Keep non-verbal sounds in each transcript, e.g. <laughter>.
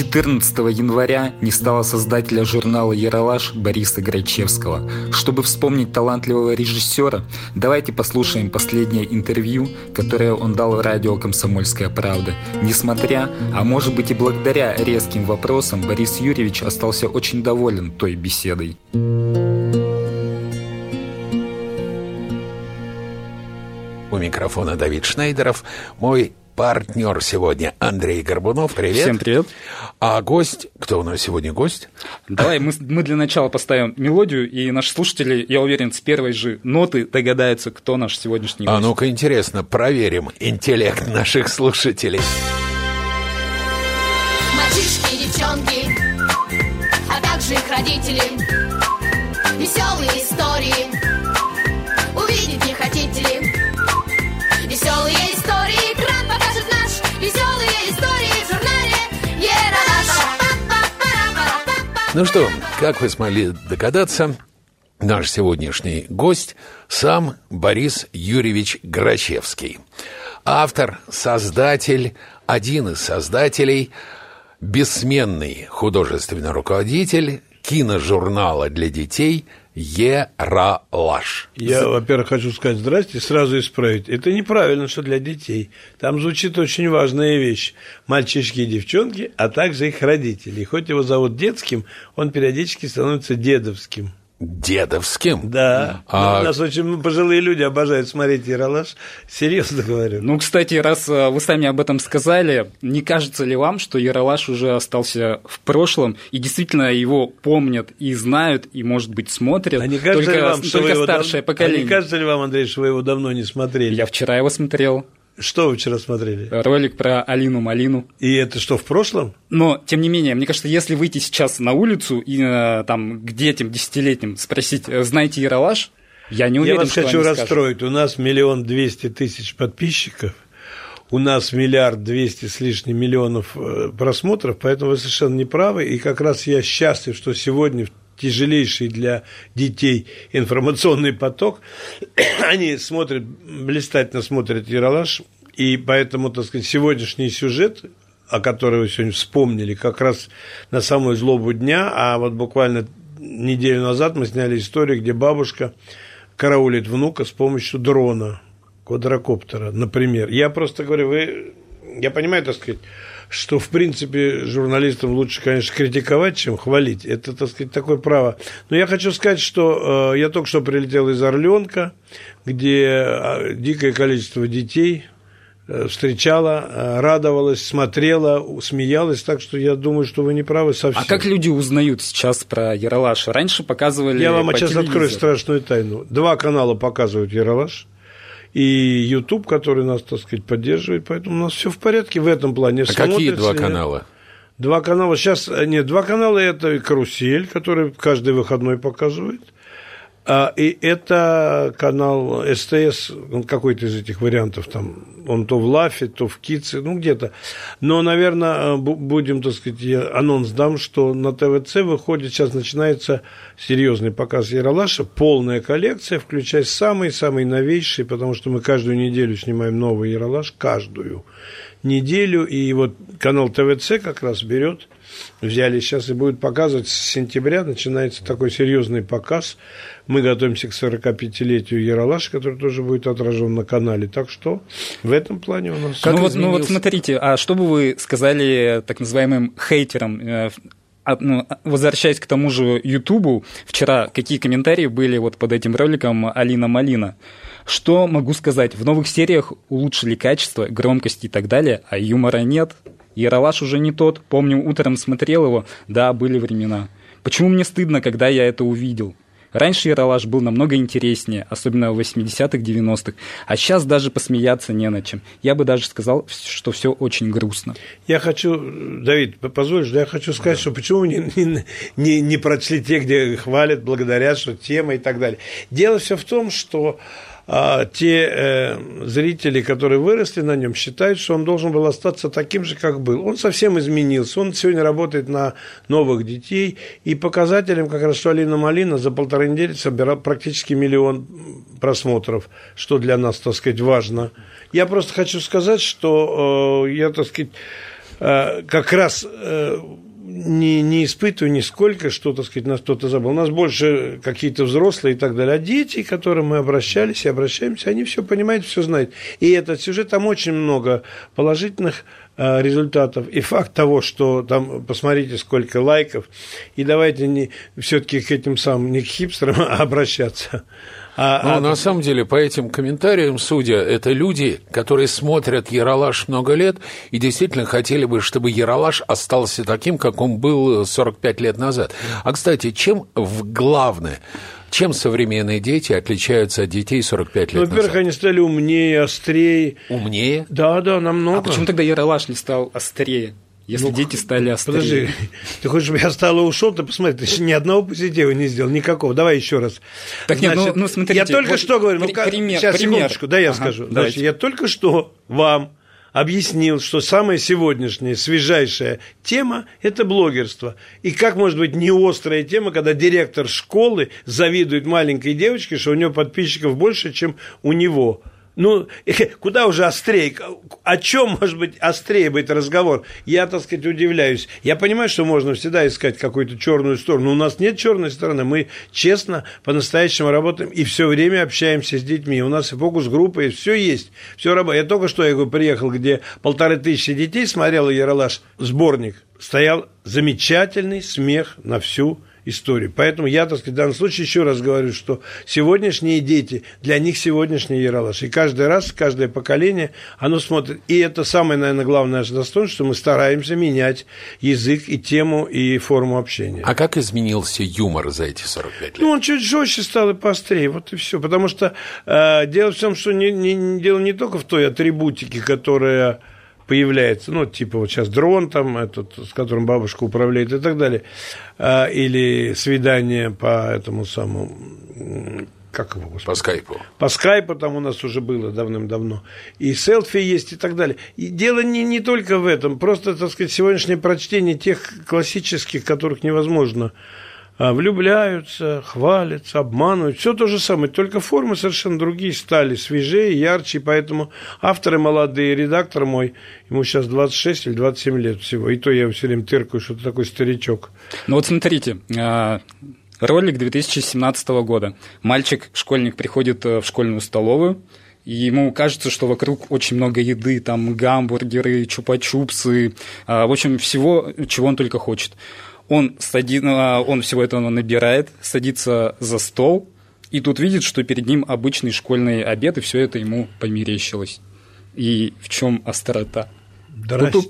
14 января не стало создателя журнала «Яралаш» Бориса Грачевского. Чтобы вспомнить талантливого режиссера, давайте послушаем последнее интервью, которое он дал радио «Комсомольская правда». Несмотря, а может быть и благодаря резким вопросам, Борис Юрьевич остался очень доволен той беседой. У микрофона Давид Шнейдеров. Мой партнер сегодня Андрей Горбунов. Привет. Всем привет. А гость, кто у нас сегодня гость? Давай мы, мы для начала поставим мелодию, и наши слушатели, я уверен, с первой же ноты догадаются, кто наш сегодняшний гость. А ну-ка, интересно, проверим интеллект наших слушателей. Мальчишки и девчонки, а также их родители. Веселые истории. Ну что, как вы смогли догадаться, наш сегодняшний гость сам Борис Юрьевич Грачевский. Автор, создатель, один из создателей, бессменный художественный руководитель киножурнала для детей «Ералаш». Я, во-первых, хочу сказать здрасте, сразу исправить. Это неправильно, что для детей. Там звучит очень важная вещь. Мальчишки и девчонки, а также их родители. И хоть его зовут детским, он периодически становится дедовским. Дедовским? Да. А- У нас очень пожилые люди обожают смотреть Яралаш. Серьезно говорю. Ну, кстати, раз э, вы сами об этом сказали, не кажется ли вам, что Яралаш уже остался в прошлом, и действительно его помнят и знают, и, может быть, смотрят а не кажется только, ли вам, что только вы его старшее дав- поколение? А не кажется ли вам, Андрей, что вы его давно не смотрели? Я вчера его смотрел, Что вы вчера смотрели? ролик про Алину Малину. И это что, в прошлом? Но, тем не менее, мне кажется, если выйти сейчас на улицу и э, там к детям десятилетним спросить, э, знаете Яралаш, я не уверен, Я вас что хочу они скажут. расстроить. У нас миллион двести тысяч подписчиков, у нас миллиард двести с лишним миллионов э, просмотров, поэтому вы совершенно не правы. И как раз я счастлив, что сегодня тяжелейший для детей информационный поток, <clears throat> они смотрят, блистательно смотрят Яралаш, и поэтому, так сказать, сегодняшний сюжет, о котором вы сегодня вспомнили, как раз на самую злобу дня, а вот буквально неделю назад мы сняли историю, где бабушка караулит внука с помощью дрона, квадрокоптера, например. Я просто говорю, вы, я понимаю, так сказать, что, в принципе, журналистам лучше, конечно, критиковать, чем хвалить. Это, так сказать, такое право. Но я хочу сказать, что э, я только что прилетел из Орленка, где э, дикое количество детей э, встречала, э, радовалась, смотрела, смеялась, так что я думаю, что вы не правы совсем. А как люди узнают сейчас про Яралаш? Раньше показывали Я вам сейчас открою страшную тайну. Два канала показывают Яралаш, и YouTube, который нас, так сказать, поддерживает, поэтому у нас все в порядке в этом плане. А какие два канала? Два канала. Сейчас, э, нет, два канала – это «Карусель», который каждый выходной показывает, и это канал СТС, какой-то из этих вариантов, там, он то в Лафе, то в Кице, ну, где-то. Но, наверное, бу- будем, так сказать, я анонс дам, что на ТВЦ выходит, сейчас начинается серьезный показ Яралаша, полная коллекция, включая самые-самые новейшие, потому что мы каждую неделю снимаем новый Яралаш, каждую неделю, и вот канал ТВЦ как раз берет, взяли сейчас и будет показывать с сентября, начинается такой серьезный показ. Мы готовимся к 45-летию Яралаша, который тоже будет отражен на канале. Так что в этом плане у нас... ну, вот, ну вот смотрите, а что бы вы сказали так называемым хейтерам? э, а, ну, а, возвращаясь к тому же Ютубу, вчера какие комментарии были вот под этим роликом Алина Малина? Что могу сказать? В новых сериях улучшили качество, громкость и так далее, а юмора нет. Яралаш уже не тот. Помню, утром смотрел его, да, были времена. Почему мне стыдно, когда я это увидел? Раньше Яралаш был намного интереснее, особенно в 80-х, 90-х, а сейчас даже посмеяться не на чем. Я бы даже сказал, что все очень грустно. Я хочу, Давид, позволишь, да, я хочу сказать, что почему не, не, не, не прочли те, где хвалят, благодарят, что тема и так далее. Дело все в том, что а те э, зрители, которые выросли на нем, считают, что он должен был остаться таким же, как был. Он совсем изменился. Он сегодня работает на новых детей. И показателем как раз, что Алина Малина за полторы недели собирал практически миллион просмотров, что для нас, так сказать, важно. Я просто хочу сказать, что э, я, так сказать, э, как раз э, не, не испытываю нисколько, что, так сказать, нас кто-то забыл. У нас больше какие-то взрослые и так далее. А дети, к которым мы обращались и обращаемся, они все понимают, все знают. И этот сюжет, там очень много положительных э, результатов. И факт того, что там, посмотрите, сколько лайков. И давайте не все-таки к этим самым, не к хипстерам, а обращаться. А, ну, а... на самом деле, по этим комментариям, судя, это люди, которые смотрят Яралаш много лет и действительно хотели бы, чтобы Яралаш остался таким, как он был 45 лет назад. А, кстати, чем в главное чем современные дети отличаются от детей 45 лет ну, во-первых, назад? они стали умнее, острее. Умнее? Да, да, намного. А почему тогда Яралаш не стал острее? Если ну, дети стали острее. Подожди, ты хочешь, чтобы я стал и ушел, ты посмотри, ты ни одного позитива не сделал, никакого. Давай еще раз. Так Значит, нет, ну, ну смотрите. Я только вот что говорю, ну, пример, сейчас, пример. секундочку, да, я ага, скажу. Значит, я только что вам объяснил, что самая сегодняшняя, свежайшая тема – это блогерство. И как может быть не острая тема, когда директор школы завидует маленькой девочке, что у нее подписчиков больше, чем у него – ну, <laughs> куда уже острее? О чем может быть острее быть разговор? Я, так сказать, удивляюсь. Я понимаю, что можно всегда искать какую-то черную сторону. Но у нас нет черной стороны. Мы честно, по-настоящему работаем и все время общаемся с детьми. У нас и фокус-группа, и все есть. Все работает. Я только что я говорю, приехал, где полторы тысячи детей смотрел Яралаш сборник. Стоял замечательный смех на всю историю. Поэтому я, так сказать, в данном случае еще раз говорю, что сегодняшние дети, для них сегодняшний Яралаш. И каждый раз, каждое поколение, оно смотрит. И это самое, наверное, главное наше достоинство, что мы стараемся менять язык и тему, и форму общения. А как изменился юмор за эти 45 лет? Ну, он чуть жестче стал и поострее, вот и все. Потому что э, дело в том, что не, не, дело не только в той атрибутике, которая появляется, ну, типа вот сейчас дрон там, этот, с которым бабушка управляет и так далее, а, или свидание по этому самому как его, господи? По скайпу. По скайпу там у нас уже было давным-давно. И селфи есть и так далее. И дело не, не только в этом. Просто, так сказать, сегодняшнее прочтение тех классических, которых невозможно влюбляются, хвалятся, обманывают. Все то же самое, только формы совершенно другие стали, свежее, ярче. Поэтому авторы молодые, редактор мой, ему сейчас 26 или 27 лет всего. И то я все время тыркаю, что ты такой старичок. Ну вот смотрите, а, ролик 2017 года. Мальчик, школьник, приходит э, в школьную столовую, и ему кажется, что вокруг очень много еды, там гамбургеры, чупа-чупсы, а, в общем, всего, чего он только хочет он, сади, а, он всего этого набирает, садится за стол, и тут видит, что перед ним обычный школьный обед, и все это ему померещилось. И в чем острота? Здрасте.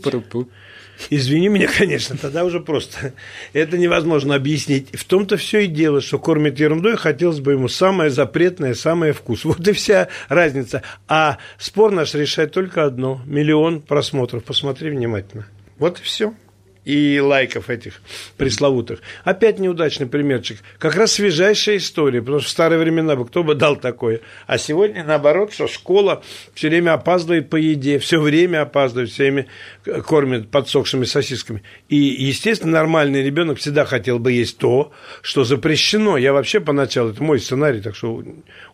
Извини меня, конечно, тогда уже просто. Это невозможно объяснить. В том-то все и дело, что кормит ерундой, хотелось бы ему самое запретное, самое вкус. Вот и вся разница. А спор наш решает только одно. Миллион просмотров. Посмотри внимательно. Вот и все и лайков этих пресловутых. Опять неудачный примерчик. Как раз свежайшая история, потому что в старые времена бы кто бы дал такое. А сегодня наоборот, что школа все время опаздывает по еде, все время опаздывает, все время кормят подсохшими сосисками. И, естественно, нормальный ребенок всегда хотел бы есть то, что запрещено. Я вообще поначалу, это мой сценарий, так что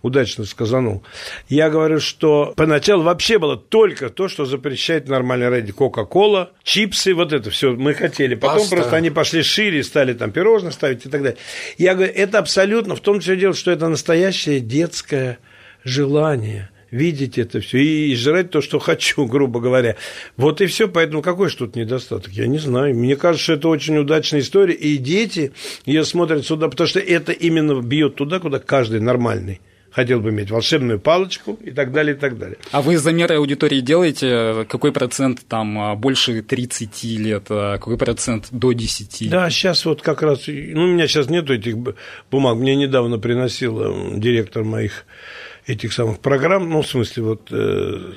удачно сказанул. Я говорю, что поначалу вообще было только то, что запрещает нормальный ради Кока-кола, чипсы, вот это все. Мы хотели. Потом Паста. просто они пошли шире, стали там пирожные ставить и так далее. Я говорю, это абсолютно, в том числе дело, что это настоящее детское желание видеть это все и жрать то, что <laughs> хочу, грубо говоря. Вот и все. Поэтому какой же тут недостаток? Я не знаю. Мне кажется, что это очень удачная история. И дети ее смотрят сюда, потому что это именно бьет туда, куда каждый нормальный хотел бы иметь волшебную палочку и так далее, и так далее. А вы замеры аудитории делаете? Какой процент там а, больше 30 лет, а какой процент до 10? Да, сейчас вот как раз, ну, у меня сейчас нету этих бумаг, мне недавно приносил директор моих этих самых программ, ну, в смысле, вот, э,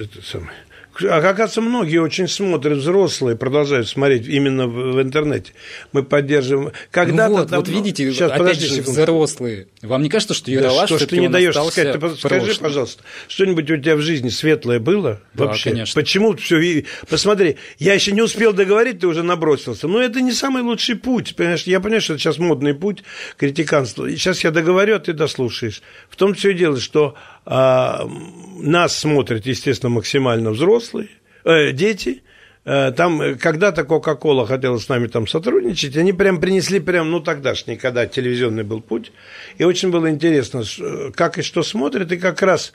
это самое, оказывается, многие очень смотрят, взрослые продолжают смотреть именно в, в интернете. Мы поддерживаем. Когда-то ну вот, там, вот видите, сейчас, опять же, секунду. взрослые. Вам не кажется, что Ералаш да, что, что ты не даешь сказать? Ты скажи, пожалуйста, что-нибудь у тебя в жизни светлое было? Да, вообще? конечно. Почему все? Посмотри, я еще не успел договорить, ты уже набросился. Но это не самый лучший путь. Понимаешь? Я понимаю, что это сейчас модный путь критиканства. Сейчас я договорю, а ты дослушаешь. В том все дело, что а, нас смотрят, естественно, максимально взрослые, э, дети. Э, там когда-то Кока-Кола хотела с нами там сотрудничать, они прям принесли прям, ну тогдашний, когда телевизионный был путь, и очень было интересно, как и что смотрят, и как раз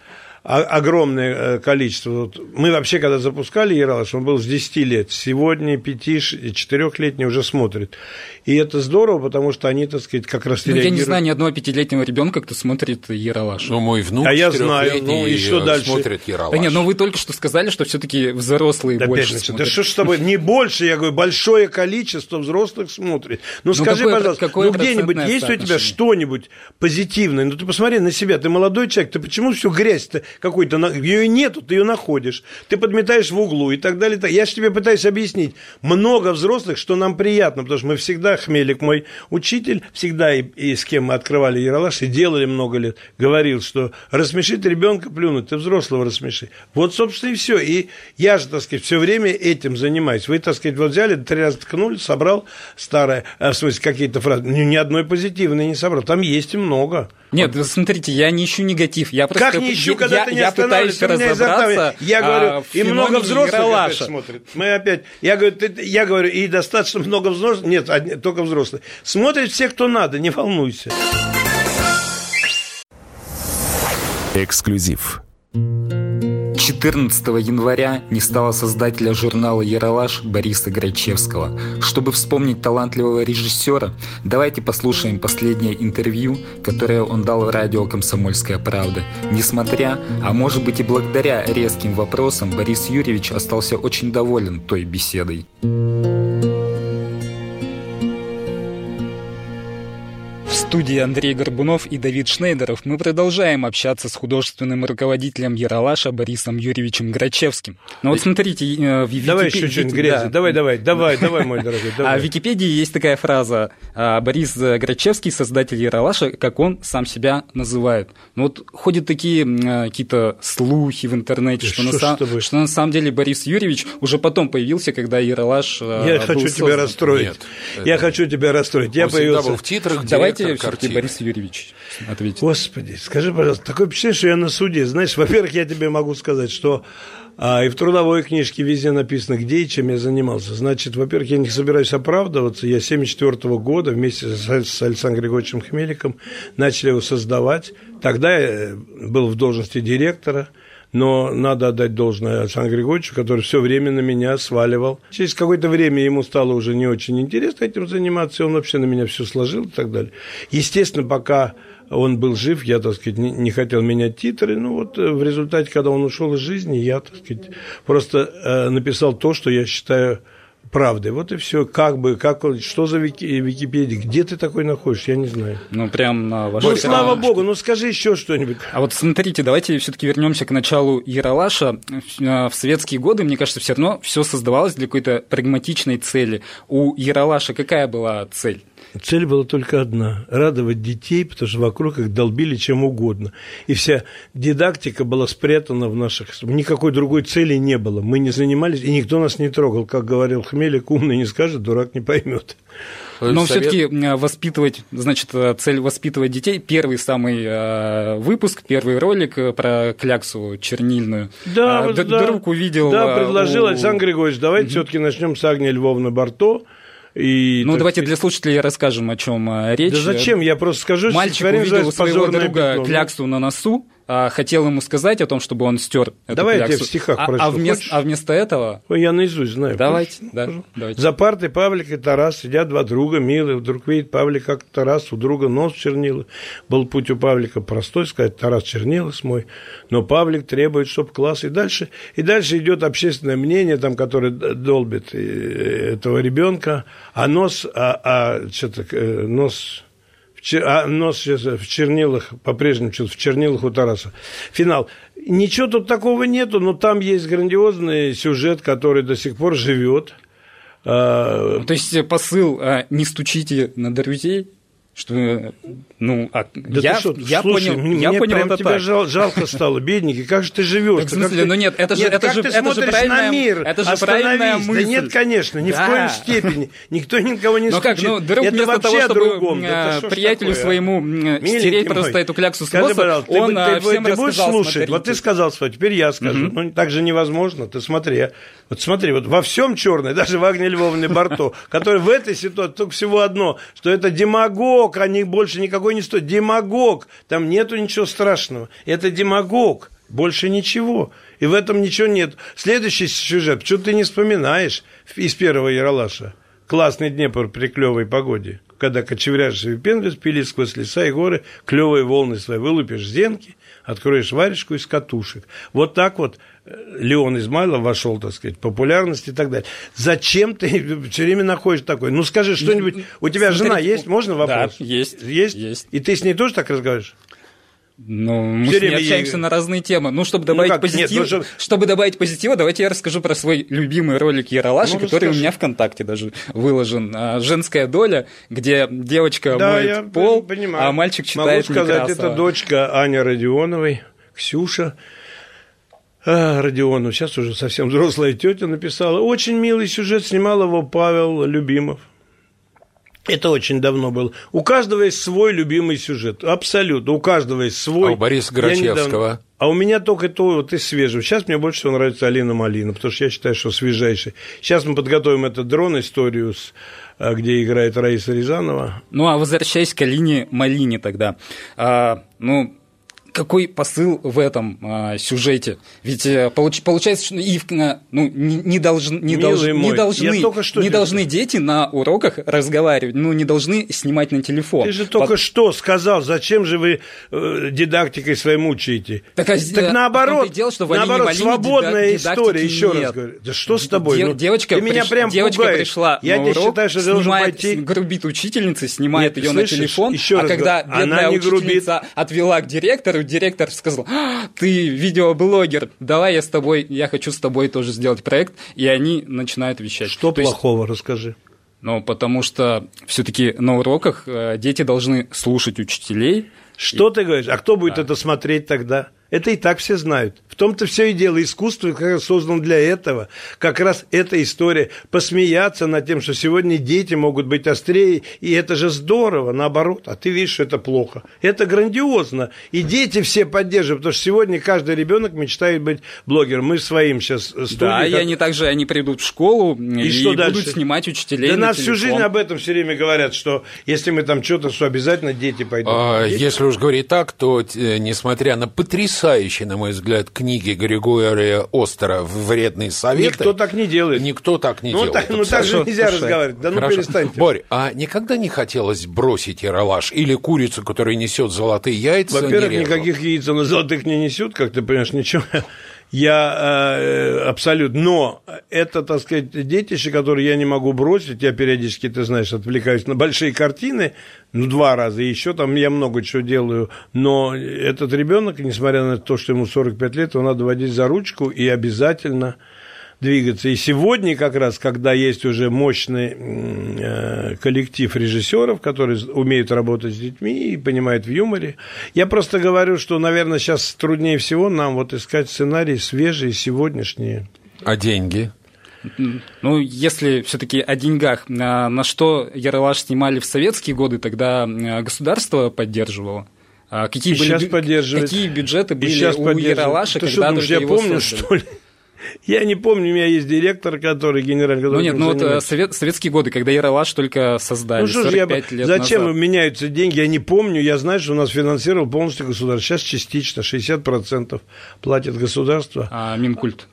огромное э, количество. Мы вообще, когда запускали Ералаш, он был с 10 лет. Сегодня 5-4-летний уже смотрит. И это здорово, потому что они, так сказать, как раз ну, Я не знаю ни одного пятилетнего ребенка, кто смотрит Ералаш. Ну, мой внук а я знаю, ну и что дальше? смотрит Ералаш. Да нет, но вы только что сказали, что все таки взрослые да больше смотрят. Да что ж с тобой, не больше, я говорю, большое количество взрослых смотрит. Ну, ну скажи, какое, пожалуйста, какое ну где-нибудь есть у тебя что-нибудь позитивное? Ну ты посмотри на себя, ты молодой человек, ты почему всю грязь-то какой-то, ее нету, ты ее находишь, ты подметаешь в углу и так далее. Я же тебе пытаюсь объяснить. Много взрослых, что нам приятно, потому что мы всегда, Хмелик мой учитель, всегда и, и с кем мы открывали Яралаш и делали много лет, говорил, что рассмешить ребенка плюнуть, ты взрослого рассмеши. Вот, собственно, и все. И я же, так сказать, все время этим занимаюсь. Вы, так сказать, вот взяли, три раза ткнули, собрал старое, э, в смысле, какие-то фразы. Ни одной позитивной не собрал. Там есть и много. Нет, вот. смотрите, я не ищу негатив. Я просто как не ищу, когда я, ты не я пытаюсь разобраться. Я говорю, а, и много взрослых смотрит. Мы опять, я говорю, ты, я говорю, и достаточно много взрослых. Нет, только взрослые. Смотрят все, кто надо, не волнуйся. Эксклюзив. 14 января не стало создателя журнала «Яралаш» Бориса Грачевского. Чтобы вспомнить талантливого режиссера, давайте послушаем последнее интервью, которое он дал радио «Комсомольская правда». Несмотря, а может быть и благодаря резким вопросам, Борис Юрьевич остался очень доволен той беседой. Студии Андрей Горбунов и Давид Шнейдеров мы продолжаем общаться с художественным руководителем Яралаша Борисом Юрьевичем Грачевским. Ну вот смотрите, э, в Википедии... Давай еще что-нибудь грязи. Да. Давай, давай, давай, давай, мой дорогой. <laughs> Давай. А в Википедии есть такая фраза а, «Борис Грачевский, создатель Яралаша, как он сам себя называет». Ну вот ходят такие э, какие-то слухи в интернете, что, что, на, что на самом деле Борис Юрьевич уже потом появился, когда Яралаш э, Я хочу создан. тебя расстроить. Нет, Я это... хочу тебя расстроить. Я появился... был в титрах, Давайте все-таки Борис Юрьевич ответит. Господи, скажи, пожалуйста, такое впечатление, что я на суде. Знаешь, во-первых, я тебе могу сказать, что а, и в трудовой книжке везде написано, где и чем я занимался. Значит, во-первых, я не собираюсь оправдываться. Я 1974 года вместе с Александром Григорьевичем Хмеликом начали его создавать. Тогда я был в должности директора – но надо отдать должное Александру Григорьевичу, который все время на меня сваливал. Через какое-то время ему стало уже не очень интересно этим заниматься, и он вообще на меня все сложил и так далее. Естественно, пока он был жив, я, так сказать, не, не хотел менять титры. Ну вот э, в результате, когда он ушел из жизни, я, так сказать, просто э, написал то, что я считаю правдой. Вот и все. Как бы, как, что за Вики, Википедия? Где ты такой находишься? Я не знаю. Ну, прям на вашей Ну, слава богу, ну скажи еще что-нибудь. А вот смотрите, давайте все-таки вернемся к началу Яралаша. В советские годы, мне кажется, все равно все создавалось для какой-то прагматичной цели. У Яралаша какая была цель? Цель была только одна – радовать детей, потому что вокруг их долбили чем угодно. И вся дидактика была спрятана в наших... Никакой другой цели не было. Мы не занимались, и никто нас не трогал. Как говорил Хмелик, умный не скажет, дурак не поймет. Но Совет... все-таки воспитывать, значит, цель воспитывать детей. Первый самый э, выпуск, первый ролик э, про кляксу чернильную. Да, а, да, вдруг увидел. Да, предложил у... Александр Григорьевич, давайте угу. все-таки начнем с Агнии Львовны Барто. И, ну, давайте сказать... для слушателей расскажем, о чем э, речь. Да зачем? Я просто скажу, Мальчик увидел у своего друга пятно. кляксу на носу, а, хотел ему сказать о том, чтобы он стер эту Давай кляксу. я тебе в стихах а, а, вместо, а вместо этого... Ой, я наизусть знаю. Давайте, да, давайте. За партой Павлик и Тарас сидят два друга милые. Вдруг видит Павлик, как Тарас у друга нос чернила. Был путь у Павлика простой, сказать, Тарас чернила мой. Но Павлик требует, чтобы класс. И дальше, и дальше идет общественное мнение, там, которое долбит э, этого ребенка. А нос, а, а что-то, э, нос а нос сейчас в чернилах, по-прежнему что-то в чернилах у Тараса. Финал. Ничего тут такого нету, но там есть грандиозный сюжет, который до сих пор живет. А, То есть посыл а, «не стучите на друзей» что, ну, а да я, что, я слушай, понял, мне я понял прям это тебя так. Жал, жалко стало, бедненький, как же ты живешь? Так, в смысле, ну нет, это же, нет, это как же, ты это же правильная, на мир? это же правильная мысль. Да нет, конечно, ни Да. в коем степени. Никто никого не Но как, стучит. ну, друг это вместо того, чтобы другом. Да а, что ж приятелю такое, а? своему Миленький стереть мой, просто эту кляксу с носа, он ты, а, ты, всем ты будешь слушать? Вот ты сказал свое, теперь я скажу. Ну, так же невозможно, ты смотри. Вот смотри, вот во всем черное, <laughs> даже в Агне Львовне Барто, который в этой ситуации только всего одно, что это демагог, а не больше никакой не стоит. Демагог. Там нету ничего страшного. Это демагог. Больше ничего. И в этом ничего нет. Следующий сюжет. Что ты не вспоминаешь из первого Яралаша? Классный Днепр при клевой погоде. Когда кочевряжешь и пенгас, пили сквозь леса и горы, клевые волны свои, вылупишь зенки, откроешь варежку из катушек. Вот так вот Леон Измайлов вошел, так сказать, популярность и так далее. Зачем ты <laughs> все время находишь такой? Ну, скажи что-нибудь. У тебя Смотрите, жена есть? Можно вопрос? Да, есть. Есть? Есть. И ты с ней тоже так разговариваешь? Ну, мы Всё с ней общаемся ей- на разные темы. Ну, чтобы добавить как? Нет, позитив, ну, что- чтобы добавить позитива, давайте я расскажу про свой любимый ролик Яралаши, Ну, который у расскажи. меня ВКонтакте даже выложен. А, Женская доля, где девочка Да, моет пол, понимаю. а мальчик читает Могу сказать, Некрасова. это дочка Аня Родионовой, Ксюша. А, Родионов, сейчас уже совсем взрослая тетя написала. Очень милый сюжет, снимал его Павел Любимов. Это очень давно было. У каждого есть свой любимый сюжет. Абсолютно. У каждого есть свой. А у Бориса недавно- Грачевского? А у меня только то вот из свежего. Сейчас мне больше всего нравится Алина Малина, потому что я считаю, что свежайший. Сейчас мы подготовим этот дрон историю, с, а, где играет Раиса Рязанова. Ну, а возвращаясь к Алине Малине тогда, а, ну, какой посыл в этом а, сюжете? Ведь э, получ- получается, что и в- а, ну, не, не не, долж- мой, не должны, не должны дети на уроках разговаривать, ну, не должны снимать на телефон. Ты же только Пот- что сказал, зачем же вы э, дидактикой своим мучаете? Так, а, э, так том-то наоборот, дело, что наоборот, свободная дида- история, дидактики еще раз нет. говорю. Да что с тобой? Де- Ну, девочка ты меня приш- прям девочка пугаешь. пришла Я на не урок, считаю, что должен снимает, пойти... грубит учительница, снимает Нет, ее на телефон, Еще а раз когда говорю, она бедная не грубит. учительница отвела к директору, директор сказал, «А, ты видеоблогер, давай я с тобой, я хочу с тобой тоже сделать проект, и они начинают вещать. Что То есть, плохого, расскажи. ну, потому что все-таки на уроках э, дети должны слушать учителей. Что ты говоришь? А кто будет это смотреть тогда? Это и так все знают. В том-то все и дело. Искусство как раз создано для этого. Как раз эта история. Посмеяться над тем, что сегодня дети могут быть острее. И это же здорово, наоборот. А ты видишь, что это плохо. Это грандиозно. И дети все поддерживают. Потому что сегодня каждый ребенок мечтает быть блогером. Мы своим сейчас студии. Да, и как- они также они придут в школу и, что будут дальше? снимать учителей. Да на нас всю телефон. жизнь об этом все время говорят, что если мы там что-то, что обязательно дети пойдут. А, Дети- Если уж говорить так, то, э, несмотря на потрясающие, на мой взгляд, книги Григория Остера «Вредные советы», Никто так не делает. никто так не ну, делает. так, ну так же нельзя Слушай, разговаривать. Да ну Хорошо. перестаньте. Борь, а никогда не хотелось бросить яролаж или курицу, которая несет золотые яйца? Во-первых, никаких яиц на золотых не несет, как ты понимаешь, ничего. Я э, абсолютно. Но это, так сказать, детище, которое я не могу бросить. Я периодически, ты знаешь, отвлекаюсь на большие картины, ну, два раза. И еще там я много чего делаю. Но этот ребенок, несмотря на то, что ему 45 лет, его надо водить за ручку и обязательно двигаться. И сегодня как раз, когда есть уже мощный э, коллектив режиссеров, которые умеют работать с детьми и понимают в юморе, я просто говорю, что, наверное, сейчас труднее всего нам вот искать сценарии свежие, сегодняшние. А деньги? Ну, если все-таки о деньгах, на, на что Яралаш снимали в советские годы, тогда государство поддерживало. А какие, И были, бю- поддерживает. какие бюджеты И были сейчас у. Яралаша, Ты что когда думаешь, только я его помню, создали? что ли? Я не помню, у меня есть директор, который генеральный, который Ну нет, ну вот э, занимается. совет- советские годы, когда Яралаш только создали, Ну что ж, я, 45 лет зачем назад. меняются деньги? Я не помню. Я знаю, что у нас финансировал полностью государство. Сейчас частично, 60% платит государство, А, Минкульт.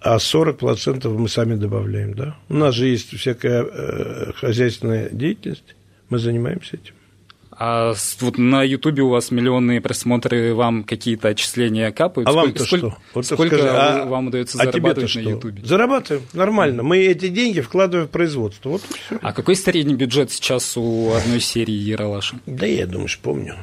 а 40% мы сами добавляем. Да? У нас же есть всякая э, хозяйственная деятельность. Мы занимаемся этим. А вот на Ютубе у вас миллионные просмотры, вам какие-то отчисления капают? А вам-то что? Вот сколько скажи, а- вам удается а зарабатывать на? Ютубе? Зарабатываем нормально. Мы эти деньги вкладываем в производство. Вот все. А какой средний бюджет сейчас у одной серии Яралаша? Да я думаю, что помню.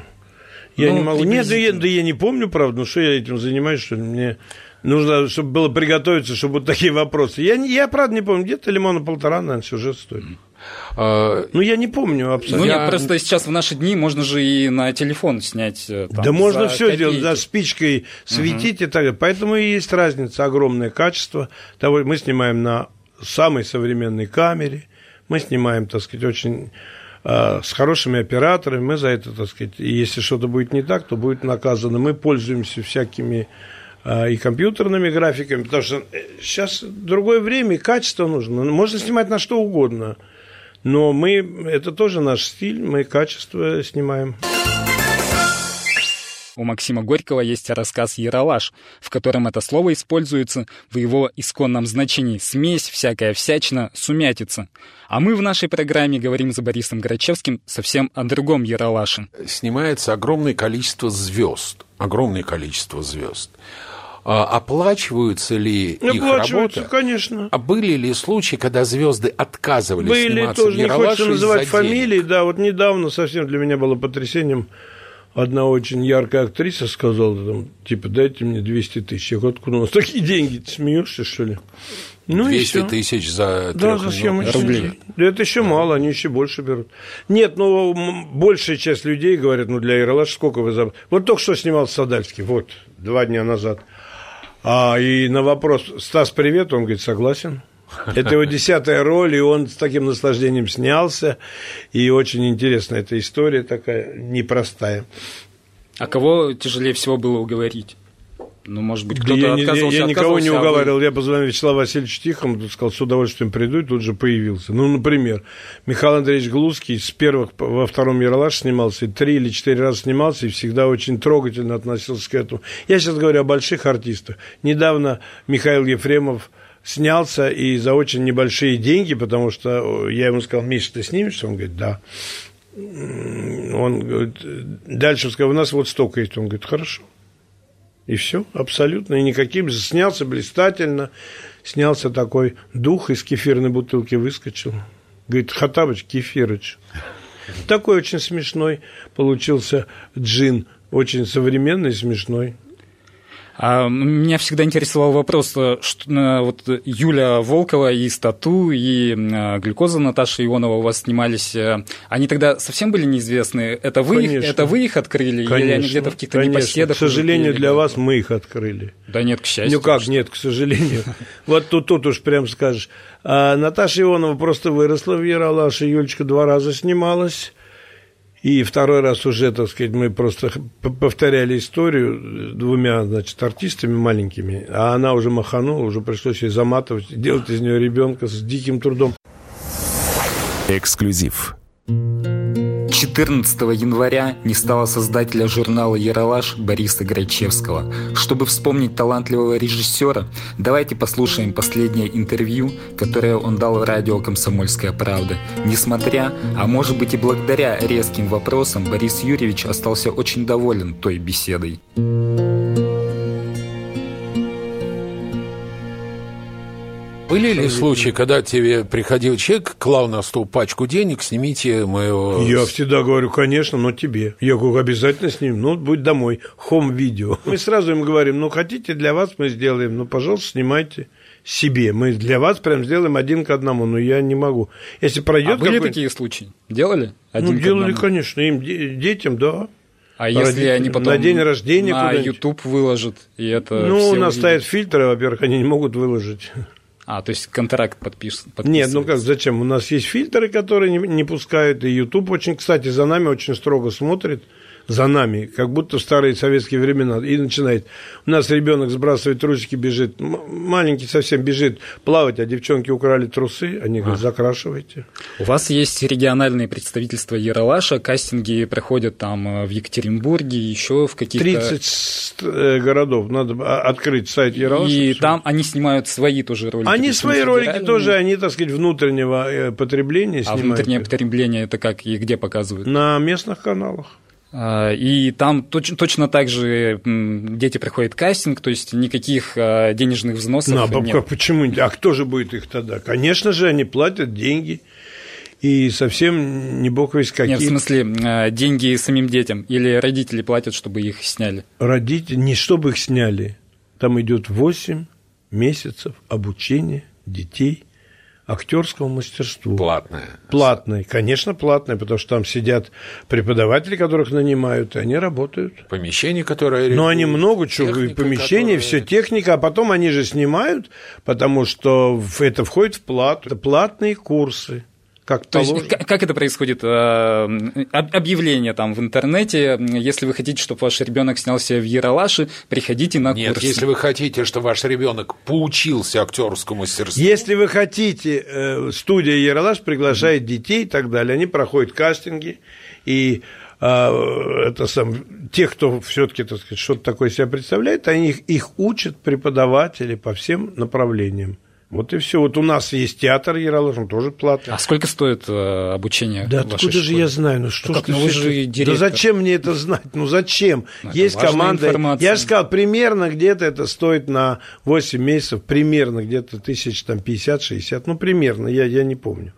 Я Ну, не могу. Нет, да я, да я не помню, правда, ну что я этим занимаюсь, что мне нужно, чтобы было приготовиться, чтобы вот такие вопросы. Я, я правда, не помню, где-то лимона полтора, наверное, сюжет стоит. А, Ну, я не помню Ну, абсолютно. Я- нет, просто сейчас в наши дни можно же и на телефон снять. э, там, да можно все сделать, копейки. да, спичкой светить и так далее. Поэтому и есть разница, огромное качество. Того, мы снимаем на самой современной камере, мы снимаем, так сказать, очень э, с хорошими операторами, мы за это, так сказать, и если что-то будет не так, то будет наказано. Мы пользуемся всякими э, и компьютерными графиками, потому что сейчас другое время, и качество нужно. Можно снимать на что угодно. Но мы, это тоже наш стиль, мы качество снимаем. У Максима Горького есть рассказ «Яралаш», в котором это слово используется в его исконном значении «смесь, всякая всячина, сумятица». А мы в нашей программе говорим за Борисом Грачевским совсем о другом Яралаше. снимается огромное количество звезд. Огромное количество звезд. А оплачиваются ли их Оплачиваются, работа? конечно. А были ли случаи, когда звезды отказывались Были сниматься тоже, в не хочется называть фамилии, да, вот недавно совсем для меня было потрясением. Одна очень яркая актриса сказала, там, типа, дайте мне 200 тысяч. Я говорю, откуда у нас такие деньги? Ты смеешься, что ли? Ну, и 200 всё. тысяч за Да, за съемочный рублей. Да это еще мало, они еще больше берут. Нет, ну, большая часть людей говорят, ну, для Ералаша сколько вы за... Вот только что снимал Садальский, вот, два дня назад. А, и на вопрос, Стас, привет, он говорит, согласен. Это его десятая роль, и он с таким наслаждением снялся. И очень интересная эта история такая, непростая. А кого тяжелее всего было уговорить? Ну, может быть, Да кто-то я, не- я- отказывался, я никого не отказывался, а вы- уговаривал. Я позвонил Вячеславу Васильевичу Тихому, сказал, с удовольствием приду, и тут же появился. Ну, например, Михаил Андреевич Глузский с первых во втором Яралаш снимался, и три или четыре раза снимался, и всегда очень трогательно относился к этому. Я сейчас говорю о больших артистах. Недавно Михаил Ефремов снялся и за очень небольшие деньги, потому что э, я ему сказал, Миша, ты снимешься? Он говорит, да. Он говорит, дальше сказал, у нас вот столько есть. Он говорит, хорошо. И все, абсолютно. И никаким. Снялся блистательно. Снялся такой дух из кефирной бутылки выскочил. Говорит, Хатабыч, Кефирыч. Такой очень смешной получился джин. Очень современный, смешной. А меня всегда интересовал вопрос, э, что э, вот Юля Волкова и Стату, и э, Глюкоза Наташа Ионова у вас снимались. Они тогда совсем были неизвестны? Это вы, их, Конечно. это вы их открыли? или они где-то в каких-то конечно. непоседах? К сожалению, для вас мы их открыли. Да нет, к счастью. Ну как, нет, к <laughs> сожалению. Вот тут, тут уж прям скажешь. А Наташа Ионова просто выросла в Яралаше, Юлечка два раза снималась. И второй раз уже, так сказать, мы просто повторяли историю двумя, значит, артистами маленькими, а она уже маханула, уже пришлось ей заматывать, делать из нее ребенка с диким трудом. Эксклюзив. 14 января не стало создателя журнала «Яралаш» Бориса Грачевского. Чтобы вспомнить талантливого режиссера, давайте послушаем последнее интервью, которое он дал в радио «Комсомольская правда». Несмотря, а может быть и благодаря резким вопросам, Борис Юрьевич остался очень доволен той беседой. Были ли случаи, когда тебе приходил человек, клал на стол пачку денег, снимите моего... Я всегда говорю, конечно, но тебе. Я говорю, обязательно с ним, ну, будь домой, хом-видео. Мы сразу им говорим, ну, хотите для вас мы сделаем, ну, пожалуйста, снимайте себе. Мы для вас прям сделаем один к одному, но я не могу. Если А пройдет были какой-нибудь- такие случаи? Делали? Один Ну, делали, конечно, им, де- детям, да. А если они потом На день рождения на? YouTube выложат, и это ну, у нас увидят? стоят фильтры, во-первых, они не могут выложить. А, то есть контракт подпис... Нет, ну как, зачем? У нас есть фильтры, которые не, не пускают, и YouTube очень, кстати, за нами очень строго смотрит, за нами, как будто в старые советские времена, и начинает. У нас ребенок сбрасывает трусики, бежит, маленький совсем бежит плавать, а девчонки украли трусы, они говорят, закрашивайте. У вас есть региональные представительства Яралаша, кастинги проходят там э, в Екатеринбурге, еще в каких-то... 30 ст- э, городов, надо а- открыть сайт Яралаша. И всё. там они снимают свои тоже ролики. Они свои ролики тоже, они, так сказать, внутреннего э, потребления А снимают. внутреннее потребление это как и где показывают? На местных каналах. А, И там точ- точно так же дети проходят кастинг, то есть никаких а, денежных взносов Ну, а нет. почему? А кто же будет их тогда? Конечно же, они платят деньги. и совсем не бог весь какие. Нет, в смысле, э, деньги самим детям или родители платят, чтобы их сняли? Родители, не чтобы их сняли. Там идет 8 месяцев обучения детей актерскому мастерству. Платное. Платное, конечно, платное, потому что там сидят преподаватели, которых нанимают, и они работают. Помещение, которое... Но они много чего, техника, помещение, которая- все техника, а потом они же снимают, потому что это входит в плату. Это платные курсы, как То есть, положено. к- как это происходит? Э, об- Объявление там в интернете, если вы хотите, чтобы ваш ребенок снялся в Яралаше, приходите на Нет, курс. если вы хотите, чтобы ваш ребенок поучился актерскому мастерству, Если вы хотите, э, студия Яралаш приглашает детей и так далее, они проходят кастинги, и а, это сам, те, кто все-таки, так сказать, что-то такое себя представляет, они их, их учат преподаватели по всем направлениям. Вот и все. Вот у нас есть театр Яралаш, он тоже платный. А сколько стоит э, обучение? Да откуда же школе? я знаю? Ну что как, ж ты ну вы же директор. Да зачем мне это знать? Ну зачем? Ну, Есть команда. информация. Я же сказал, примерно где-то это стоит на 8 месяцев, примерно где-то тысяч там 50-60, ну примерно, я, я не помню.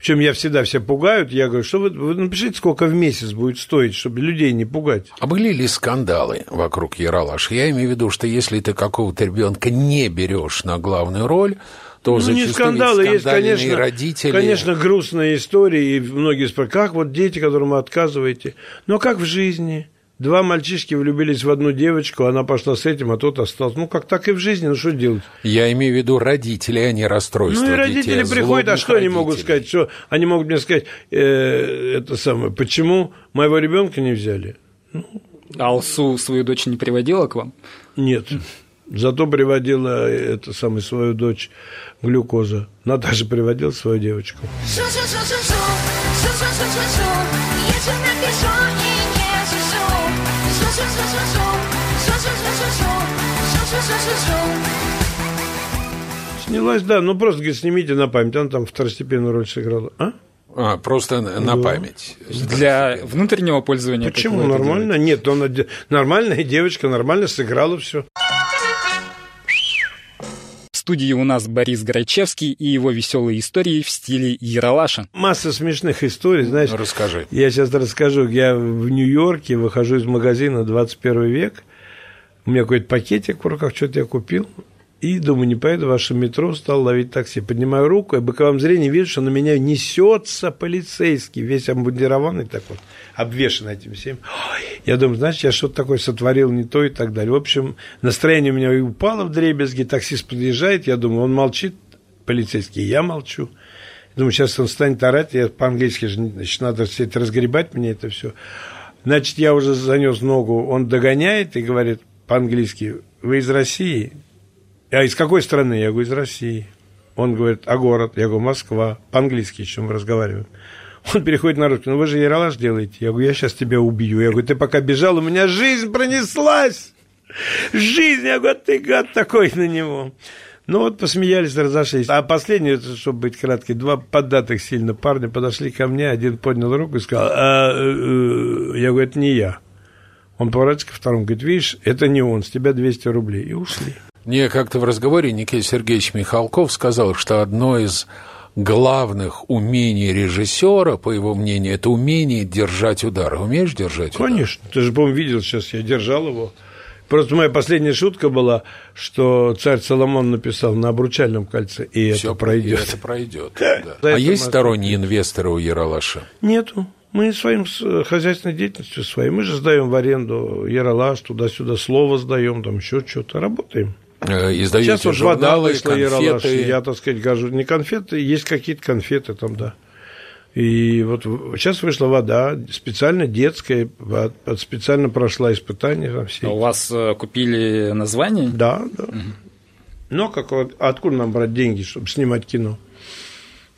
Причем я всегда все пугают, я говорю, что вы, вы напишите, сколько в месяц будет стоить, чтобы людей не пугать. А были ли скандалы вокруг Яралаш? Я имею в виду, что если ты какого-то ребенка не берешь на главную роль, то Ну, не зачастую ведь скандалы, есть, конечно, родители. конечно, грустные истории, и многие спрашивают, как вот дети, которым вы отказываете, но как в жизни? Два мальчишки влюбились в одну девочку, она пошла с этим, а тот остался. Ну, как так и в жизни, ну, что делать? Я имею в виду родителей, а не расстройства Ну, и родители детей, приходят, а что они могут родителей. сказать? Что они могут мне сказать, э, это самое, почему моего ребенка не взяли? А Алсу свою дочь не приводила к вам? Нет. Зато приводила это самое свою дочь глюкоза. Наташа приводила свою девочку. Шу-шу-шу-шу-шу, шу-шу-шу-шу-шу, если напишу и Снялась, да, ну просто, говорит, снимите на память. Она там второстепенную роль сыграла. А? А, просто на память. Для внутреннего пользования? Почему? Нормально? Нет, она де- нормальная девочка, нормально сыграла все. В студии у нас Борис Грачевский и его веселые истории в стиле Яралаша. Масса смешных историй, знаешь. Ну, расскажи. Я сейчас расскажу. Я в Нью-Йорке выхожу из магазина 21 век. У меня какой-то пакетик в руках, что-то я купил. И думаю, не поеду в ваше метро, стал ловить такси. Поднимаю руку, и боковым зрением вижу, что на меня несется полицейский, весь обмундированный так вот, обвешан этим всем. Я думаю, значит, я что-то такое сотворил не то и так далее. В общем, настроение у меня и упало в дребезги, таксист подъезжает, я думаю, он молчит, полицейский, я молчу. Думаю, сейчас он станет орать, я по-английски же, значит, надо все это разгребать мне это все. Значит, я уже занес ногу, он догоняет и говорит по-английски, вы из России? А из какой страны? Я говорю, из России. Он говорит, а город? Я говорю, Москва. По-английски еще мы разговариваем. Он переходит на русский, ну вы же Яралаш делаете. Я говорю, я сейчас тебя убью. Я говорю, ты пока бежал, у меня жизнь пронеслась. Жизнь, я говорю, ты гад такой на него. Ну вот посмеялись, разошлись. А последнее, чтобы быть краткий, два поддатых сильно парня подошли ко мне, один поднял руку и сказал, «А, э, э». я говорю, это не я. Он поворачивается ко второму, говорит, видишь, это не он, с тебя 200 рублей. И ушли. Мне как-то в разговоре Никита Сергеевич Михалков сказал, что одно из главных умений режиссера, по его мнению, это умение держать удар. Умеешь держать удар? Конечно. Ты же, по-моему, видел сейчас, я держал его. Просто моя последняя шутка была, что царь Соломон написал на обручальном кольце, и Всё, это пройдет. Это пройдет. <laughs> да. А есть сторонние инвесторы у Яралаша? Нету. Мы своим с- хозяйственной деятельностью своей. Мы же сдаем в аренду Яралаш, туда-сюда слово сдаем, там еще что-то. Работаем. Э, Издаете Сейчас вот вода журналы, вышла, Яралаш. конфеты. Я, так сказать, гожу. Не конфеты, есть какие-то конфеты там, да. И вот сейчас вышла вода, специально детская, под- под- специально прошла испытания там все. А у вас э, купили название? Да, да. Но как вот, а откуда нам брать деньги, чтобы снимать кино?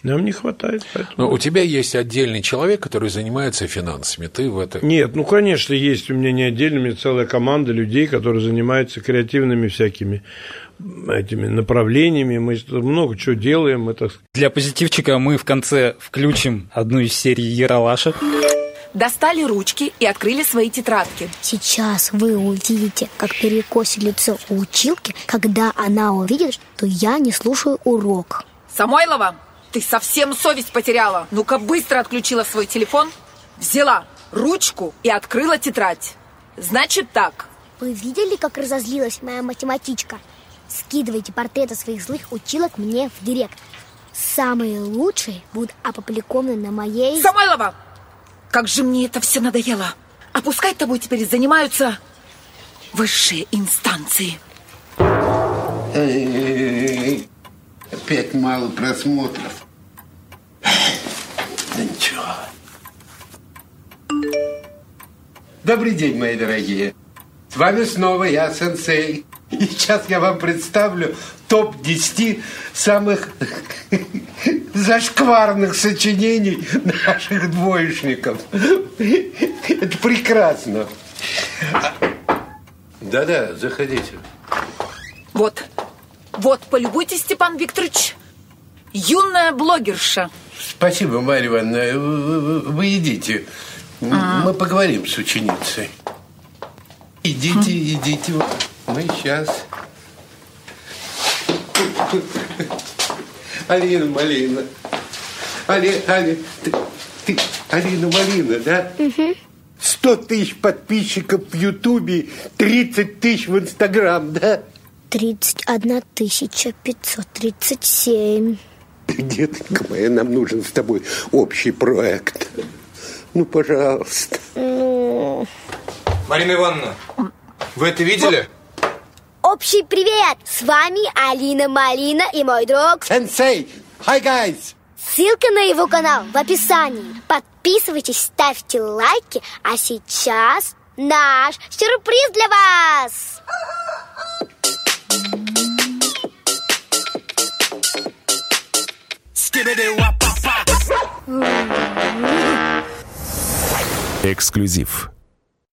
Нам не хватает. Поэтому... Но у тебя есть отдельный человек, который занимается финансами. Ты в это... Нет, ну, конечно, есть у меня не отдельно, у меня целая команда людей, которые занимаются креативными всякими этими направлениями. Мы много чего делаем. Это Для позитивчика мы в конце включим одну из серий Яралаша. Достали ручки и открыли свои тетрадки. Сейчас вы увидите, как перекосит лицо у училки, когда она увидит, что я не слушаю урок. Самойлова, Ты совсем совесть потеряла. Ну-ка быстро отключила свой телефон, взяла ручку и открыла тетрадь. Значит так. Вы видели, как разозлилась моя математичка? Скидывайте портреты своих злых училок мне в директ. Самые лучшие будут опубликованы на моей... Самойлова! Как же мне это все надоело. А пускай тобой теперь занимаются высшие инстанции. Опять мало просмотров. Да ничего. Добрый день, мои дорогие. С вами снова я, сенсей. И сейчас я вам представлю топ-10 самых <laughs> зашкварных сочинений наших двоечников. Это прекрасно. Да-да, заходите. Вот, вот, полюбуйтесь, Степан Викторович. Юная блогерша. Спасибо, Марья Ивановна. Вы, вы- вы идите. Мы поговорим с ученицей. Идите, идите. Мы сейчас. Алина Малина. Али, Али, ты, ты Алина Малина, да? Сто тысяч подписчиков в Ютубе, 30 тысяч в Инстаграм, да? 31 537. Деточка моя, нам нужен с тобой общий проект. Ну, пожалуйста. Ну, Марина Ивановна, вы это видели? общий привет! С вами Алина Малина и мой друг. Сенсей, hi guys! Ссылка на его канал в описании. Подписывайтесь, ставьте лайки. А сейчас наш сюрприз для вас! Эксклюзив